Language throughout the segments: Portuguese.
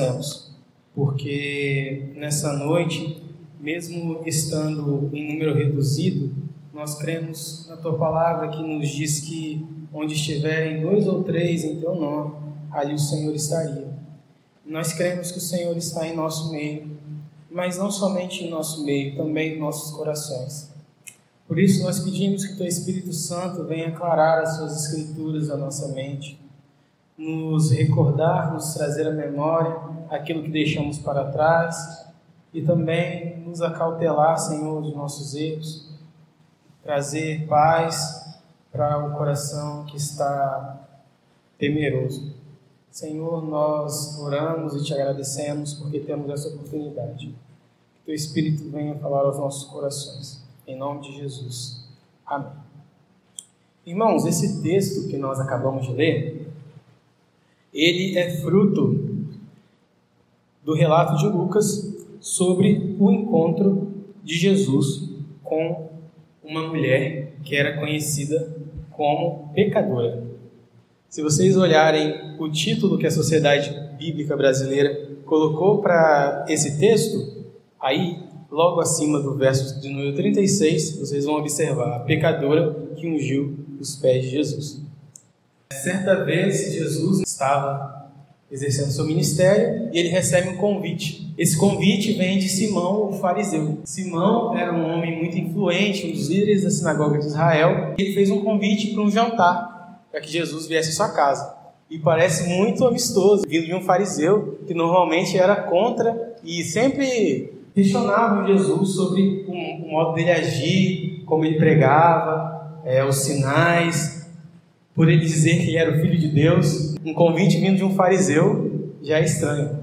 agradecemos, porque nessa noite, mesmo estando em número reduzido, nós cremos na tua palavra que nos diz que onde estiverem dois ou três em teu nome, ali o Senhor estaria. Nós cremos que o Senhor está em nosso meio, mas não somente em nosso meio, também em nossos corações. Por isso, nós pedimos que Teu Espírito Santo venha aclarar as Suas Escrituras à nossa mente, nos recordar, nos trazer à memória aquilo que deixamos para trás e também nos acautelar, Senhor, dos nossos erros, trazer paz para o coração que está temeroso. Senhor, nós oramos e te agradecemos porque temos essa oportunidade. Que teu Espírito venha falar aos nossos corações. Em nome de Jesus. Amém. Irmãos, esse texto que nós acabamos de ler, ele é fruto do relato de Lucas sobre o encontro de Jesus com uma mulher que era conhecida como pecadora. Se vocês olharem o título que a Sociedade Bíblica Brasileira colocou para esse texto, aí, logo acima do verso de número 36, vocês vão observar a pecadora que ungiu os pés de Jesus. Certa vez, Jesus estava exercendo seu ministério e ele recebe um convite. Esse convite vem de Simão, o fariseu. Simão era um homem muito influente, um dos líderes da sinagoga de Israel. Ele fez um convite para um jantar para que Jesus viesse à sua casa. E parece muito amistoso, vindo de um fariseu que normalmente era contra e sempre questionava Jesus sobre o, modo dele agir, como ele pregava, é, os sinais, por ele dizer que era o filho de Deus. Um convite vindo de um fariseu já é estranho.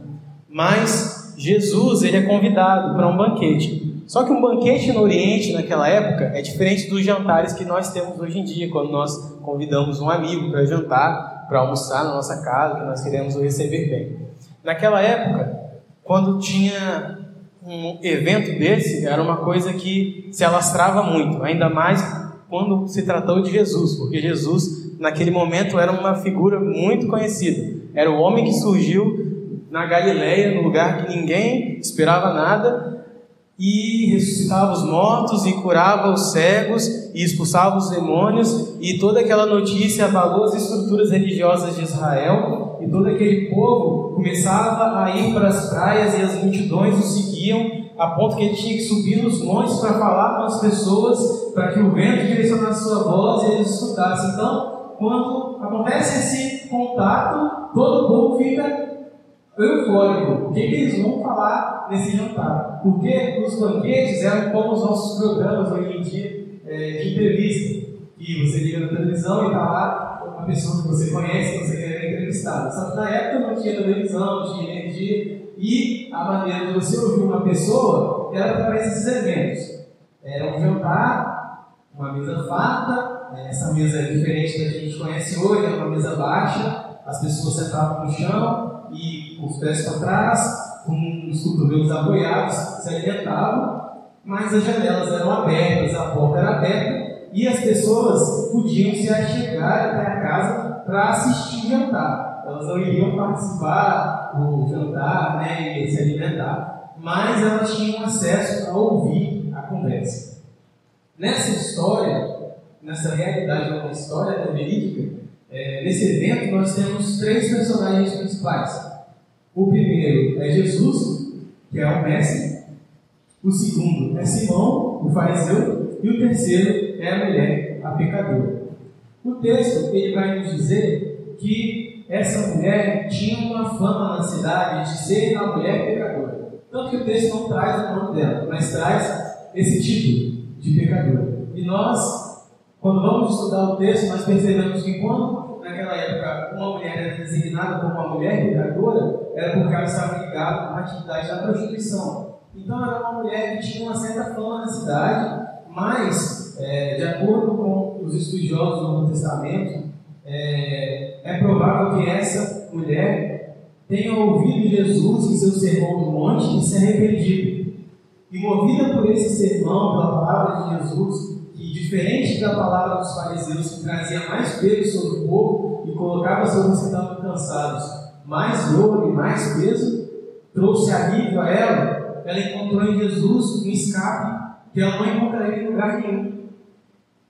Mas Jesus ele é convidado para um banquete. Só que um banquete no Oriente, naquela época, é diferente dos jantares que nós temos hoje em dia, quando nós convidamos um amigo para jantar, para almoçar na nossa casa, que nós queremos o receber bem. Naquela época, quando tinha um evento desse, era uma coisa que se alastrava muito, ainda mais quando se tratou de Jesus, porque Jesus, naquele momento, era uma figura muito conhecida. Era o homem que surgiu na Galileia, no lugar que ninguém esperava nada, e ressuscitava os mortos e curava os cegos e expulsava os demônios e toda aquela notícia abalou as estruturas religiosas de Israel e todo aquele povo começava a ir para as praias e as multidões o seguiam a ponto que ele tinha que subir nos montes para falar com as pessoas para que o vento direcionasse sua voz e eles escutassem então quando acontece esse contato todo o povo fica eufórico. O que, que eles vão falar nesse jantar? Porque os banquetes eram como os nossos programas hoje em dia é, de entrevista. E você liga na televisão e está lá uma pessoa que você conhece, que você quer entrevistar. Só que na época não tinha televisão, não tinha energia. E a maneira de você ouvir uma pessoa era através desses eventos. Era um jantar, uma mesa farta, né? essa mesa é diferente da que a gente conhece hoje, é uma mesa baixa, as pessoas sentavam no chão, e os pés para trás, com os cotovelos apoiados, se alimentavam, mas as janelas eram abertas, a porta era aberta e as pessoas podiam se achegar até a casa para assistir jantar. Elas não iriam participar do jantar né, e se alimentar, mas elas tinham acesso a ouvir a conversa. Nessa história, nessa realidade, uma história verídica, é, nesse evento, nós temos três personagens principais. O primeiro é Jesus, que é o mestre. O segundo é Simão, o fariseu. E o terceiro é a mulher, a pecadora. O texto ele vai nos dizer que essa mulher tinha uma fama na cidade de ser a mulher pecadora. Tanto que o texto não traz o nome dela, mas traz esse título de pecadora. E nós quando vamos estudar o texto, nós percebemos que quando naquela época uma mulher era designada como uma mulher pecadora, era porque ela estava ligada à atividade da prostituição. Então era uma mulher que tinha uma certa fama na cidade, mas, é, de acordo com os estudiosos do Novo Testamento, é, é provável que essa mulher tenha ouvido Jesus em seu sermão do monte e se arrependido. E movida por esse sermão, pela palavra de Jesus, diferente da palavra dos fariseus, que trazia mais peso sobre o povo e colocava sobre os que estavam cansados mais dor e mais peso, trouxe alívio a ela, ela encontrou em Jesus um escape que ela não encontraria em lugar nenhum.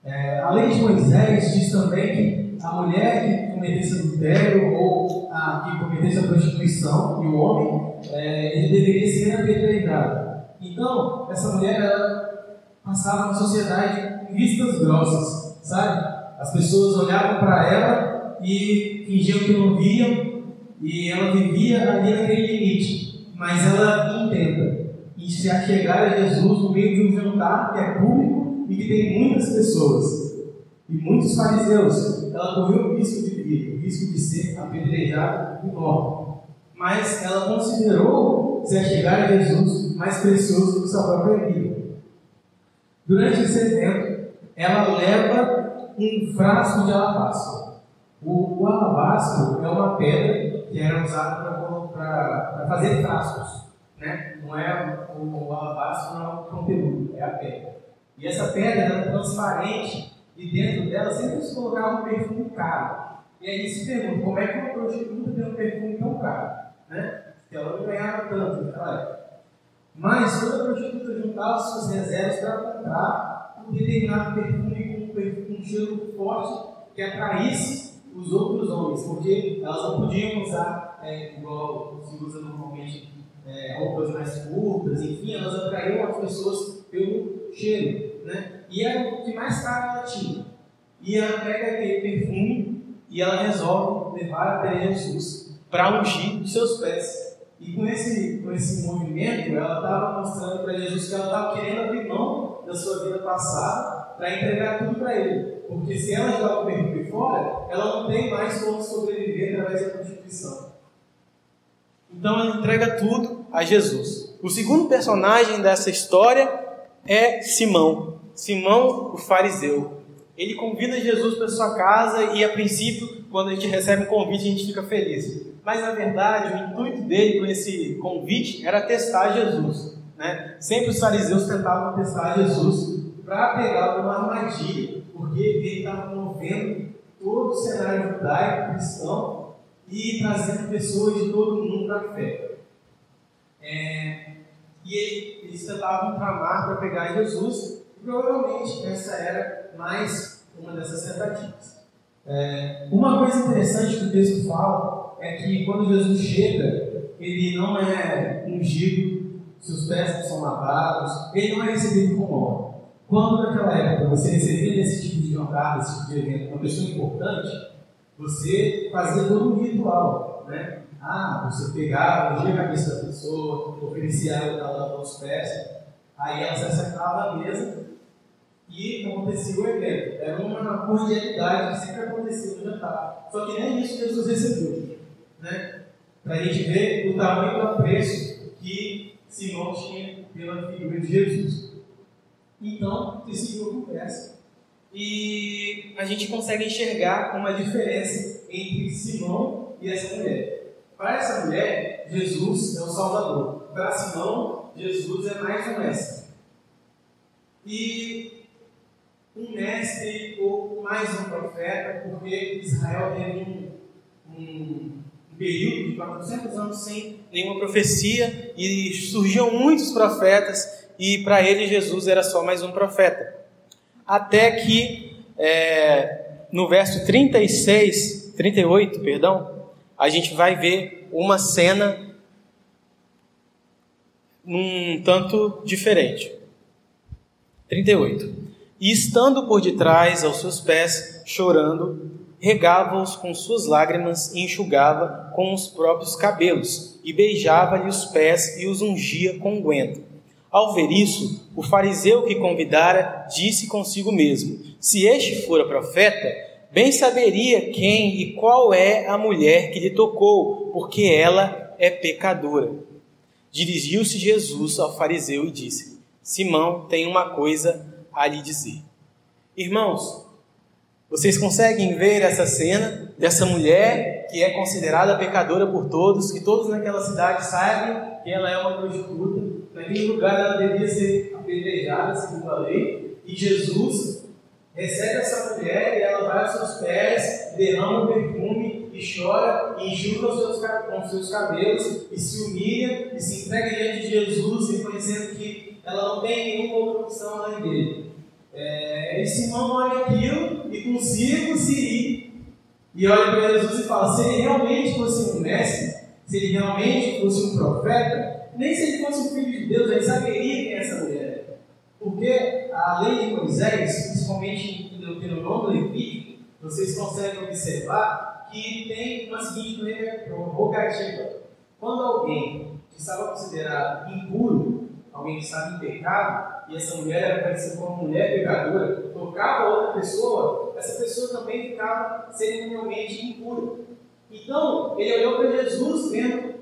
É, a lei de Moisés diz também que a mulher que cometesse adultério ou a, que cometesse a prostituição e o homem, é, ele deveria ser apedrejado. Então, essa mulher ela passava na sociedade vistas grossas, sabe? As pessoas olhavam para ela e fingiam que não viam e ela vivia ali naquele limite. Mas ela entenda e se achegar a Jesus no meio de um jantar que é público e que tem muitas pessoas e muitos fariseus, ela correu o risco de vida, o risco de ser apedrejada e morta. Mas ela considerou se achegar a Jesus mais precioso do que sua própria vida. Durante esse evento, ela leva um frasco de alabastro. O, o alabastro é uma pedra que era usada para fazer frascos. Né? Não é o, o alabastro, não é o conteúdo, é a pedra. E essa pedra era transparente e dentro dela sempre se colocava um perfume caro. E aí se pergunta, como é que uma prostituta tem um perfume tão caro? Né? Porque ela não ganhava tanto naquela época. Mas toda prostituta juntava suas reservas para comprar um determinado perfume com um cheiro forte que atraísse os outros homens, porque elas não podiam usar é, igual se usa normalmente é, roupas mais curtas, enfim, elas atraíam as pessoas pelo cheiro, né? E era o que mais caro ela tinha. E ela pega aquele perfume e ela resolve levar até Jesus para ungir os seus pés. E com esse, com esse movimento, ela estava mostrando para Jesus que ela estava querendo abrir mão da sua vida passada para entregar tudo para ele. Porque se ela jogar o perfume fora, ela não tem mais como sobreviver através da prostituição. Então ela entrega tudo a Jesus. O segundo personagem dessa história é Simão. Simão, o fariseu. Ele convida Jesus para sua casa e, a princípio, quando a gente recebe um convite, a gente fica feliz. Mas, na verdade, o intuito dele com esse convite era testar Jesus. Né? Sempre os fariseus tentavam testar Jesus para pegar uma armadilha, porque ele estava movendo todo o cenário judaico cristão e trazendo pessoas de todo mundo para a fé. É, e ele, eles tentavam tramar para pegar Jesus, provavelmente essa era mais uma dessas tentativas. É, uma coisa interessante que o texto fala é que quando Jesus chega, ele não é ungido, seus pés não são lavados, ele não é recebido com honra. Quando naquela época você recebia esse tipo de jantar, esse tipo de evento, uma pessoa importante, você fazia todo um ritual, né? Ah, você pegava, ungia a cabeça da pessoa, oferecia ela lavar os pés, aí ela se acertava à mesa e acontecia o evento. Era uma cordialidade que sempre acontecia no jantar. Só que nem isso Jesus recebeu, né? Para a gente ver o tamanho do apreço que Simão tinha pela figura de Jesus. Então, se seguiu a conversa e a gente consegue enxergar uma diferença entre Simão e essa mulher. Para essa mulher, Jesus é o Salvador. Para Simão, Jesus é mais um mestre. E um mestre ou mais um profeta, porque Israel teve um, um, período de 400 anos sem nenhuma profecia e surgiam muitos profetas e para ele Jesus era só mais um profeta até que é, no verso 36, 38, perdão, a gente vai ver uma cena um tanto diferente. 38. E estando por detrás aos seus pés, chorando, regava-os com suas lágrimas e enxugava com os próprios cabelos, e beijava-lhe os pés e os ungia com unguento. Ao ver isso, o fariseu que convidara disse consigo mesmo: Se este fora profeta, bem saberia quem e qual é a mulher que lhe tocou, porque ela é pecadora. Dirigiu-se Jesus ao fariseu e disse: Simão tem uma coisa a lhe dizer. Irmãos, vocês conseguem ver essa cena dessa mulher que é considerada pecadora por todos, que todos naquela cidade sabem que ela é uma prostituta, naquele lugar ela devia ser apedrejada, segundo a lei, e Jesus recebe essa mulher e ela vai aos seus pés, derrama o perfume e chora, e enxuga os seus, com seus cabelos, e se humilha, e se entrega diante de Jesus, reconhecendo que ela não tem nenhuma outra opção além dele. É, e Simão olha aquilo e consigo se ir, e olha para Jesus e fala: se ele realmente fosse um mestre, se ele realmente fosse um profeta, nem se ele fosse um filho de Deus, ele saberia quem é essa mulher. Porque a lei de Moisés, principalmente em Deuteronômio Levítico, vocês conseguem observar que tem uma seguinte prerrogativa. Quando alguém que estava considerado impuro, alguém que estava em pecado, e essa mulher era parecida com uma mulher pecadora, tocava outra pessoa, essa pessoa também ficava cerimonialmente impura. Então, ele olhou para Jesus, vendo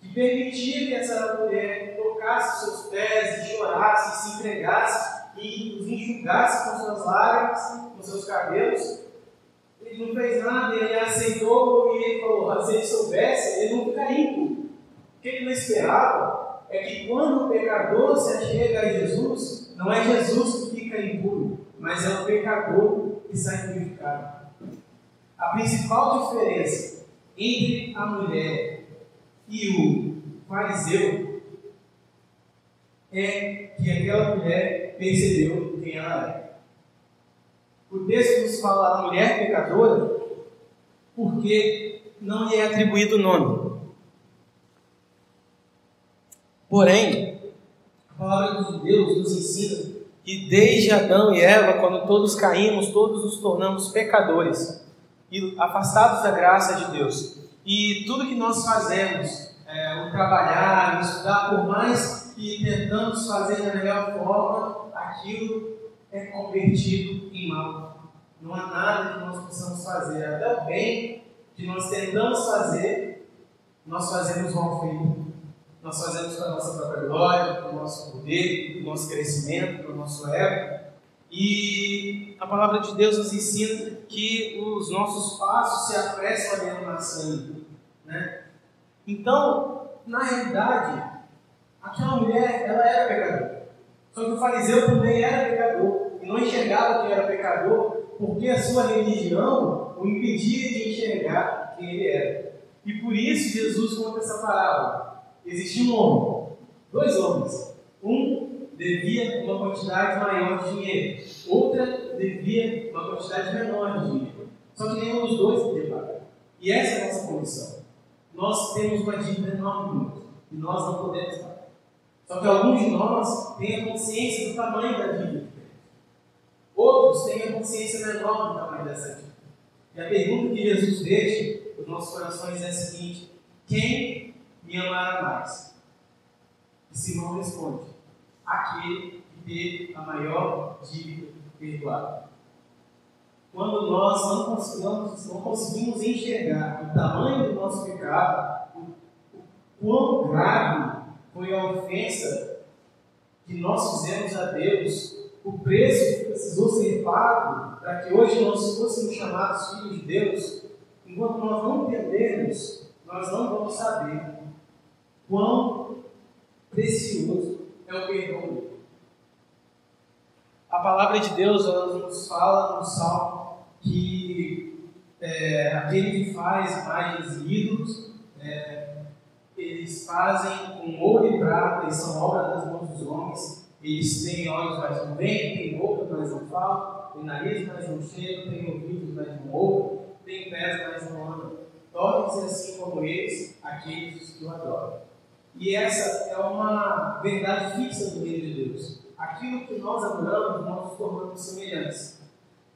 que permitia que essa mulher tocasse seus pés, chorasse, se entregasse, e os enxugasse com suas lágrimas, com seus cabelos. Ele não fez nada, ele aceitou e ele falou: se ele soubesse, ele não ficaria impuro. O que ele não esperava é que quando o pecador se achega a Jesus, não é Jesus que fica impuro, mas é o pecador que sai purificado. A principal diferença entre a mulher e o fariseu é que aquela mulher percebeu quem ela é. O texto nos fala a mulher pecadora porque não lhe é atribuído o nome. Porém, a palavra de Deus nos ensina que desde Adão e Eva, quando todos caímos, todos nos tornamos pecadores e afastados da graça de Deus. E tudo que nós fazemos, é, o trabalhar, o estudar, por mais que tentamos fazer da melhor forma, aquilo é convertido em mal. Não há nada que nós possamos fazer, até o bem que nós tentamos fazer, nós fazemos mal feito. Nós fazemos para a nossa própria glória, para o nosso poder, para o nosso crescimento, para o nosso ego. E a palavra de Deus nos ensina que os nossos passos se apressam a da sangue. Né? Então, na realidade, aquela mulher, ela era pecadora. Só que o fariseu também era pecador e não enxergava que era pecador porque a sua religião o impedia de enxergar quem ele era. E por isso Jesus conta essa parábola. Existia um homem, dois homens. Um devia uma quantidade maior de dinheiro, outra devia uma quantidade menor de dinheiro. Só que nenhum dos dois podia pagar. E essa é a nossa condição. Nós temos uma dívida enorme e nós não podemos pagar. Só que alguns de nós têm a consciência do tamanho da dívida. Outros têm a consciência menor do tamanho dessa dívida. E a pergunta que Jesus deixa nos nossos corações é a seguinte: quem me amará mais? E Simão responde: aquele que teve a maior dívida perdoada. Quando nós não conseguimos, não conseguimos enxergar o tamanho do nosso pecado, o, o quão grave foi a ofensa que nós fizemos a Deus, o preço que precisou ser pago para que hoje nós fôssemos chamados filhos de Deus, enquanto nós não entendermos, nós não vamos saber quão precioso é o perdão dele. A palavra de Deus ela nos fala no Salmo que é, aquele que faz e ídolos, é, eles fazem com ouro e prata, e são obras das mãos dos homens. Eles têm olhos, mas não veem, têm boca, mas não falam, têm nariz, mas não chegam, têm ouvidos, mas não ouvem, têm pés, mas não andam. Tornem-se assim como eles, aqueles que o adoram. E essa é uma verdade fixa do reino de Deus. Aquilo que nós adoramos, nós nos tornamos semelhantes.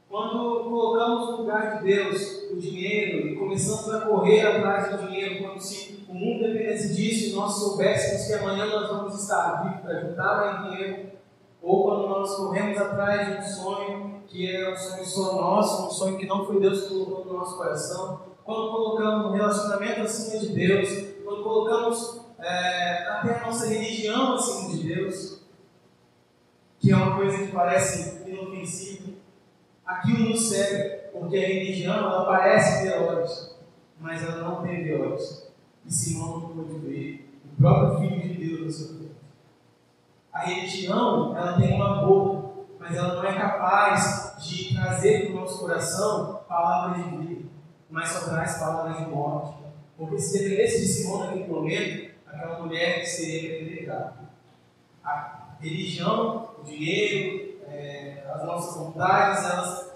Quando colocamos no lugar de Deus o dinheiro e começamos a correr atrás do dinheiro, como se o mundo dependesse disso e nós soubéssemos que amanhã nós vamos estar vivos para juntar mais dinheiro, ou quando nós corremos atrás de um sonho que é um sonho só nosso, um sonho que não foi Deus que colocou no nosso coração, quando colocamos um relacionamento acima de Deus, quando colocamos é, até a nossa religião acima de Deus, que é uma coisa que parece inofensiva, aquilo nos cega, porque a religião ela parece ter olhos, mas ela não teve olhos. E Simão não pôde ver o próprio Filho de Deus no seu corpo. A religião ela tem uma boca, mas ela não é capaz de trazer para o nosso coração palavras de vida. mas só traz palavras de morte. Porque se dependesse de Simão naquele momento, aquela mulher seria privilegiada. A religião, o dinheiro, é, as nossas vontades, elas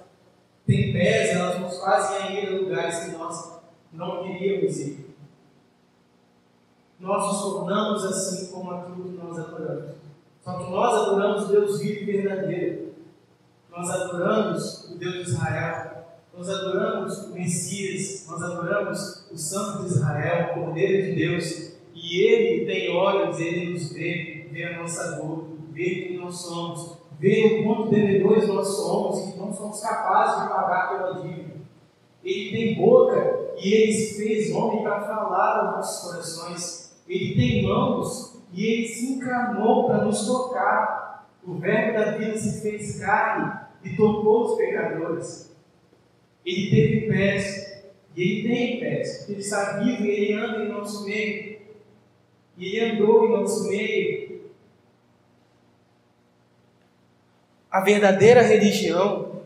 têm pés, elas nos fazem ir a lugares que nós não queríamos ir. Nós nos tornamos assim como aquilo que nós adoramos. Só que nós adoramos Deus vivo e verdadeiro. Nós adoramos o Deus de Israel. Nós adoramos o Messias. Nós adoramos o Santo de Israel, o Cordeiro de Deus. E Ele tem olhos, Ele nos vê, vê a nossa dor, vê quem nós somos, vê o quanto devedores nós somos e que não somos capazes de pagar pela dívida. Ele tem boca e Ele se fez homem para falar aos nossos corações. Ele tem mãos e Ele se encarnou para nos tocar. O Verbo da vida se fez carne e tocou os pecadores. Ele teve pés e Ele tem pés, porque Ele está vivo e Ele anda em nosso meio. E Ele andou em nosso meio. A verdadeira religião,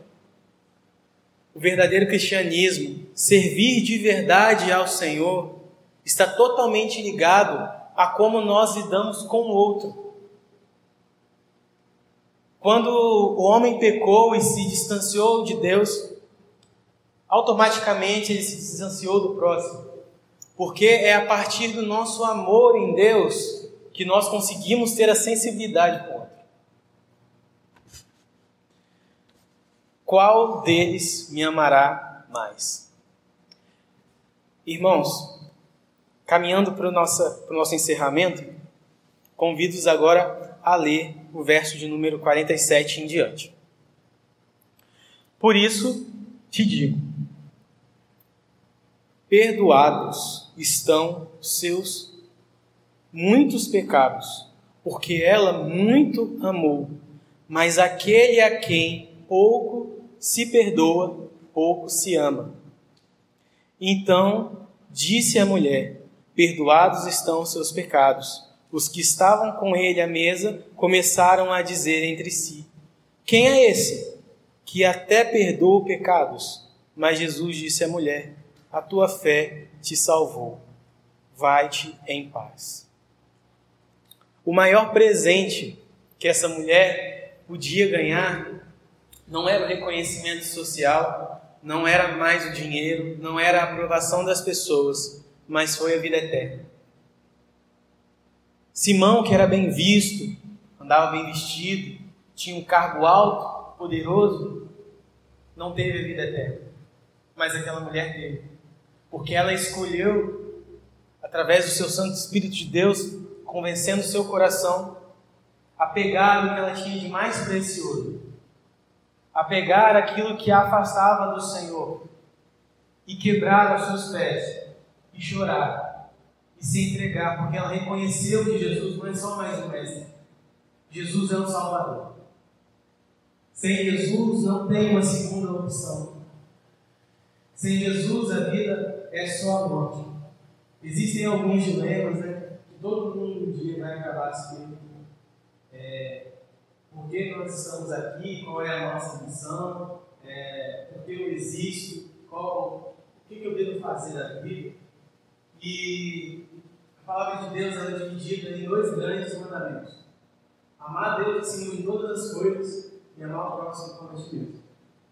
o verdadeiro cristianismo, servir de verdade ao Senhor, está totalmente ligado a como nós lidamos com o outro. Quando o homem pecou e se distanciou de Deus, automaticamente ele se distanciou do próximo. Porque é a partir do nosso amor em Deus que nós conseguimos ter a sensibilidade com o outro. Qual deles me amará mais? Irmãos, Caminhando para o nosso, para o nosso encerramento, convido-os agora a ler o verso de número 47 em diante. Por isso te digo: perdoados estão seus muitos pecados, porque ela muito amou, mas aquele a quem pouco se perdoa, pouco se ama. Então disse a mulher: Perdoados estão os seus pecados. Os que estavam com ele à mesa começaram a dizer entre si: Quem é esse que até perdoa pecados? Mas Jesus disse à mulher: A tua fé te salvou. Vai-te em paz. O maior presente que essa mulher podia ganhar não era o reconhecimento social, não era mais o dinheiro, não era a aprovação das pessoas, mas foi a vida eterna. Simão, que era bem visto, andava bem vestido, tinha um cargo alto, poderoso, não teve a vida eterna. Mas aquela mulher teve. Porque ela escolheu, através do seu Santo Espírito de Deus, convencendo o seu coração a pegar o que ela tinha de mais precioso, a pegar aquilo que a afastava do Senhor e quebrar aos seus pés e chorar e se entregar, porque ela reconheceu que Jesus não é só mais um mestre, Jesus é o Salvador. Sem Jesus não tem uma segunda opção. Sem Jesus a vida é só a morte. Existem alguns dilemas, né? Que todo mundo um dia vai acabar se. É, por que nós estamos aqui? Qual é a nossa missão? É, por que eu existo? Qual, o que, eu devo fazer da vida? E a palavra de Deus é dividida em dois grandes mandamentos: amar Deus acima de todas as coisas e amar o próximo como a ti mesmo.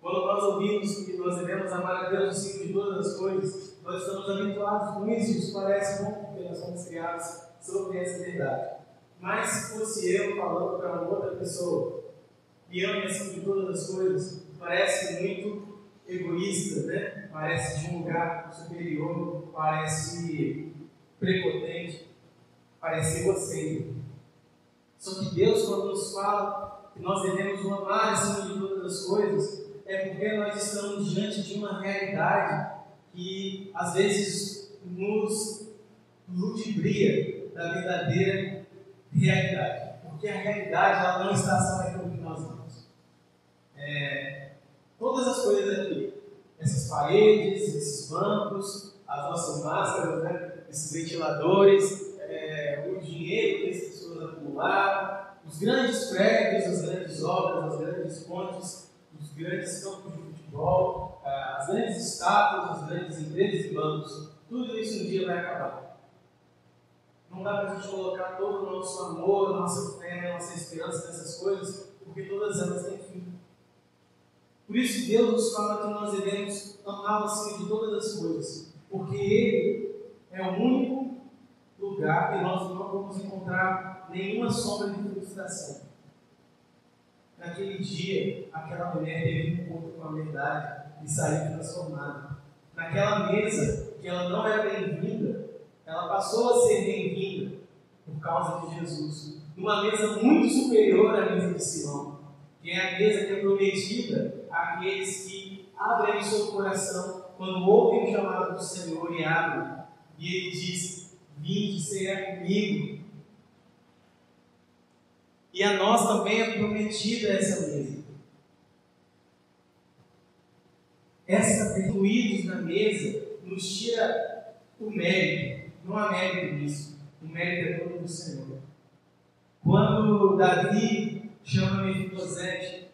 Quando nós ouvimos que nós devemos amar a Deus acima de todas as coisas, nós estamos habituados com isso, isso parece bom, porque nós somos criados sobre essa verdade. Mas se fosse eu falando para uma outra pessoa, que ame acima de todas as coisas, parece muito egoísta, né? parece de um lugar superior, parece prepotente, parece egocêntrico. Só que Deus, quando nos fala que nós devemos amar acima de todas as coisas, é porque nós estamos diante de uma realidade que às vezes nos ludibria da verdadeira realidade. Porque a realidade ela não está só naquilo que nós vemos. É, todas as coisas aqui. Essas paredes, esses bancos, as nossas máscaras, né? esses ventiladores, é, o dinheiro que as pessoas acumularam, os grandes prédios, as grandes obras, as grandes pontes, os grandes campos de futebol, as grandes estátuas, as grandes igrejas e bancos, tudo isso um dia vai acabar. Não dá para a gente colocar todo o nosso amor, nossa fé, nossa esperança nessas coisas, porque todas elas têm fim. Por isso Deus nos fala que nós devemos amá-lo acima de todas as coisas, porque Ele é o único lugar que nós não vamos encontrar nenhuma sombra de frustração. Naquele dia, aquela mulher teve um encontro com a verdade e saiu transformada. Naquela mesa, que ela não era bem-vinda, ela passou a ser bem-vinda por causa de Jesus. Numa mesa muito superior à mesa de Simão, que é a mesa que é prometida àqueles que abrem o seu coração quando ouvem o chamado do Senhor e abrem. E ele diz: Vinde ser comigo. E a nós também é prometida essa mesa. Essa incluídos na mesa nos tira o mérito. Não há mérito nisso. O mérito é todo do Senhor. Quando Davi chama Mefibosete,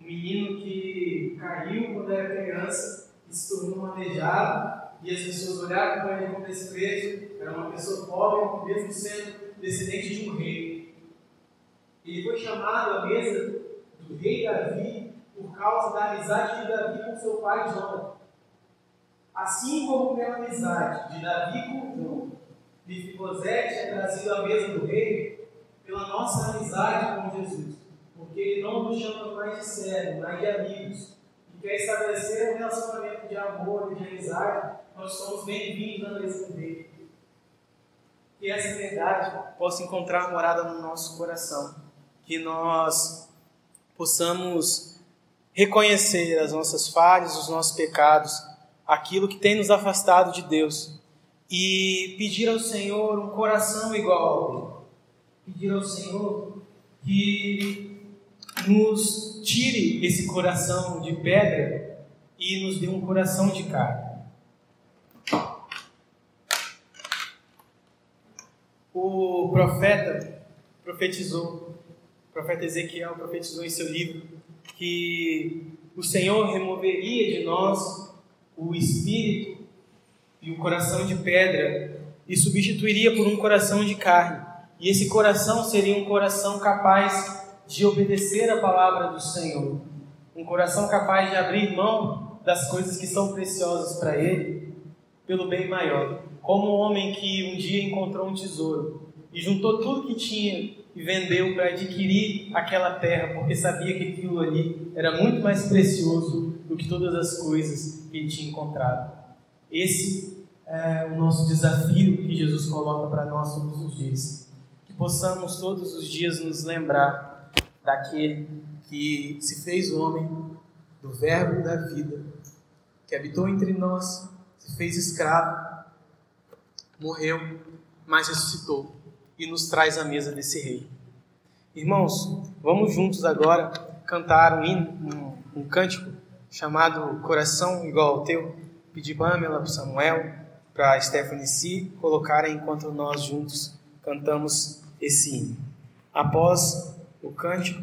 um menino que caiu quando era criança e se tornou manejado, e as pessoas olharam para ele com desprezo, era uma pessoa pobre, mesmo sendo descendente de um rei. Ele foi chamado à mesa do rei Davi por causa da amizade de Davi com seu pai Jonathan. Assim como pela amizade de Davi com João, Mefibosete é trazido à mesa do rei pela nossa amizade com Jesus. Porque ele não nos chama mais de servo, mas de amigos. E quer estabelecer um relacionamento de amor e de amizade, nós somos bem-vindos na mesa dele. Que essa verdade possa encontrar morada no nosso coração. Que nós possamos reconhecer as nossas falhas, os nossos pecados, aquilo que tem nos afastado de Deus e pedir ao Senhor um coração igual ao. Pedir ao Senhor que nos tire esse coração de pedra e nos dê um coração de carne. O profeta profetizou, profeta Ezequiel profetizou em seu livro que o Senhor removeria de nós o espírito e o coração de pedra e substituiria por um coração de carne. E esse coração seria um coração capaz de obedecer a palavra do Senhor, um coração capaz de abrir mão das coisas que são preciosas para ele pelo bem maior. Como um homem que um dia encontrou um tesouro e juntou tudo que tinha e vendeu para adquirir aquela terra, porque sabia que aquilo ali era muito mais precioso do que todas as coisas que ele tinha encontrado. Esse é o nosso desafio que Jesus coloca para nós todos os dias. Que possamos todos os dias nos lembrar daquele que se fez homem, do Verbo da vida, que habitou entre nós, se fez escravo, morreu, mas ressuscitou e nos traz à mesa desse rei. Irmãos, vamos juntos agora cantar um, hino, um, um cântico chamado Coração Igual ao Teu. Pedir Pamela, para Samuel, para Stephanie C colocarem enquanto nós juntos cantamos esse hino. Após o cântico,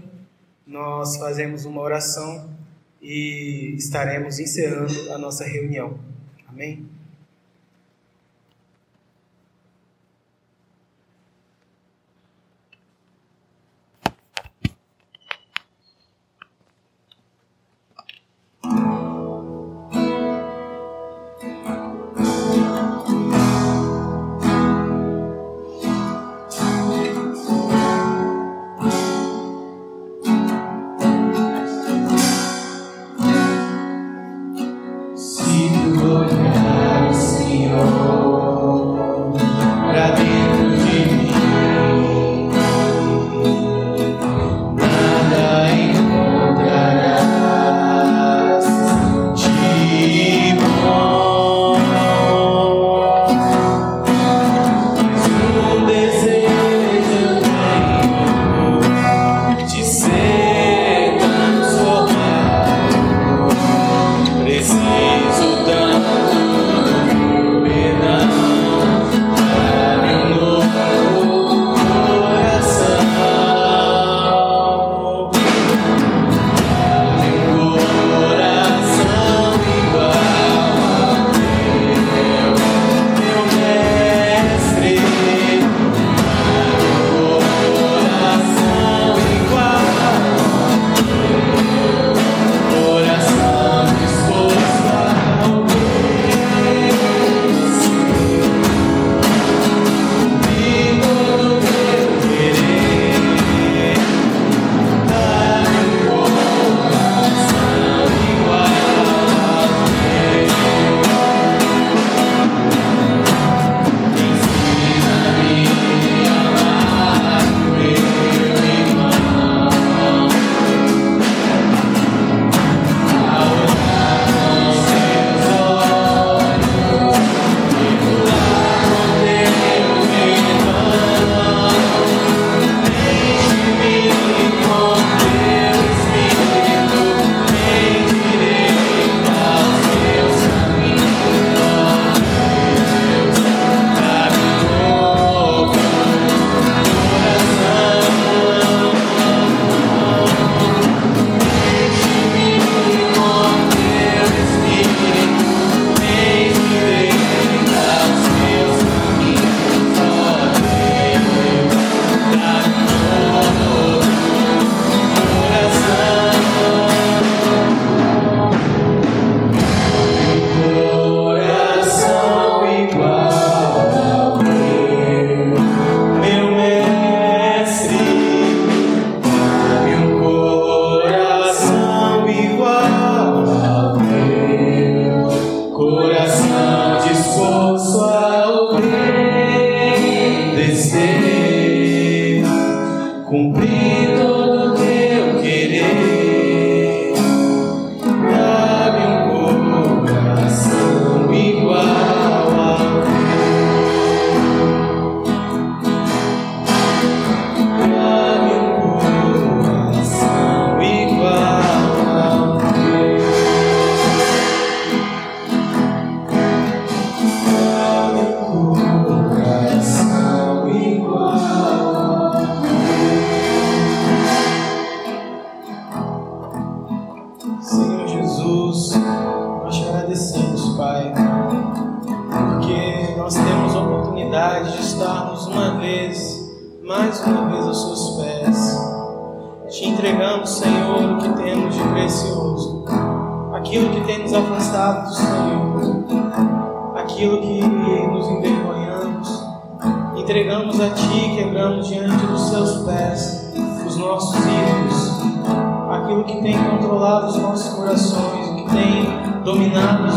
nós fazemos uma oração e estaremos encerrando a nossa reunião. Amém?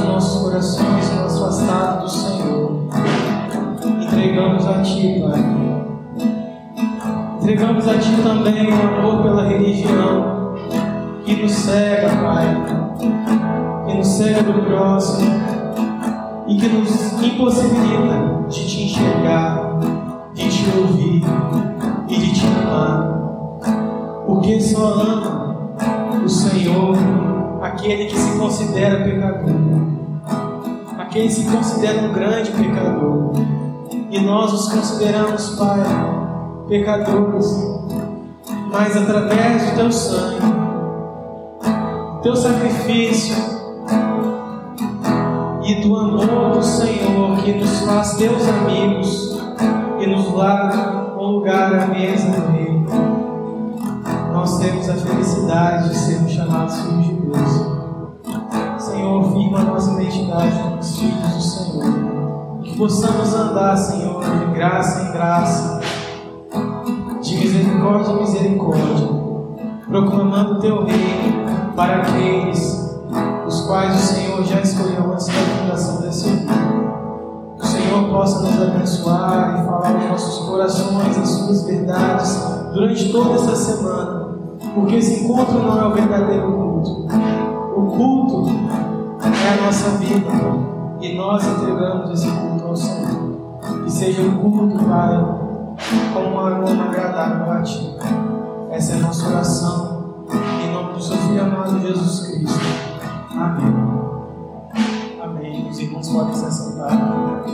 Nossos corações nos afastado do Senhor. Entregamos a Ti, Pai. Entregamos a Ti também o amor pela religião que nos cega, Pai, que nos cega do próximo e que nos impossibilita de Te enxergar, de Te ouvir e de Te amar. Porque só ama o Senhor aquele que se considera pecador, aquele que se considera um grande pecador. E nós os consideramos, Pai, pecadores, mas através do teu sangue, teu sacrifício e do amor do Senhor que nos faz teus amigos e nos leva um lugar à mesa do Rei, nós temos a felicidade de sermos chamados filhos de Deus. Senhor, firma a nossa identidade como filhos do Senhor. Que possamos andar, Senhor, de graça em graça de misericórdia em misericórdia, proclamando o teu reino para aqueles os quais o Senhor já escolheu antes da fundação desse mundo. Que o Senhor possa nos abençoar e falar aos nossos corações as suas verdades durante toda esta semana, porque esse encontro não é o verdadeiro culto. O culto é a nossa vida e nós entregamos esse culto ao Senhor. Que seja um culto, Pai como um aroma agradável a Ti. Essa é a nossa oração, em nome do Seu Filho amado Jesus Cristo. Amém. Amém. Os irmãos podem se assentar.